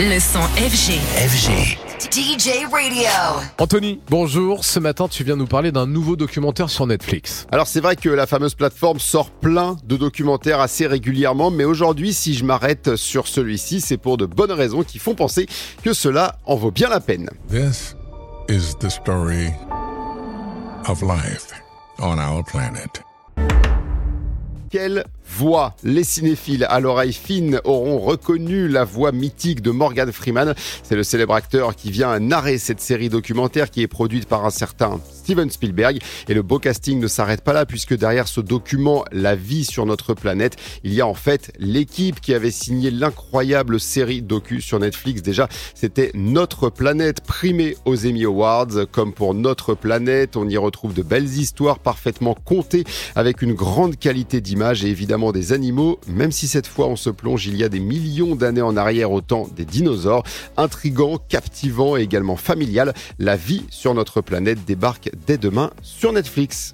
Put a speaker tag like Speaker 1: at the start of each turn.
Speaker 1: Le son FG.
Speaker 2: FG.
Speaker 1: DJ Radio.
Speaker 3: Anthony, bonjour. Ce matin, tu viens nous parler d'un nouveau documentaire sur Netflix.
Speaker 4: Alors c'est vrai que la fameuse plateforme sort plein de documentaires assez régulièrement, mais aujourd'hui si je m'arrête sur celui-ci, c'est pour de bonnes raisons qui font penser que cela en vaut bien la peine.
Speaker 5: This is the story of life on our planet.
Speaker 4: Quelle voix Les cinéphiles à l'oreille fine auront reconnu la voix mythique de Morgan Freeman. C'est le célèbre acteur qui vient narrer cette série documentaire qui est produite par un certain Steven Spielberg. Et le beau casting ne s'arrête pas là puisque derrière ce document La vie sur notre planète, il y a en fait l'équipe qui avait signé l'incroyable série docu sur Netflix. Déjà, c'était Notre planète primée aux Emmy Awards. Comme pour Notre planète, on y retrouve de belles histoires parfaitement contées avec une grande qualité d'image et évidemment des animaux, même si cette fois on se plonge il y a des millions d'années en arrière au temps des dinosaures. Intrigant, captivant et également familial, la vie sur notre planète débarque dès demain sur Netflix.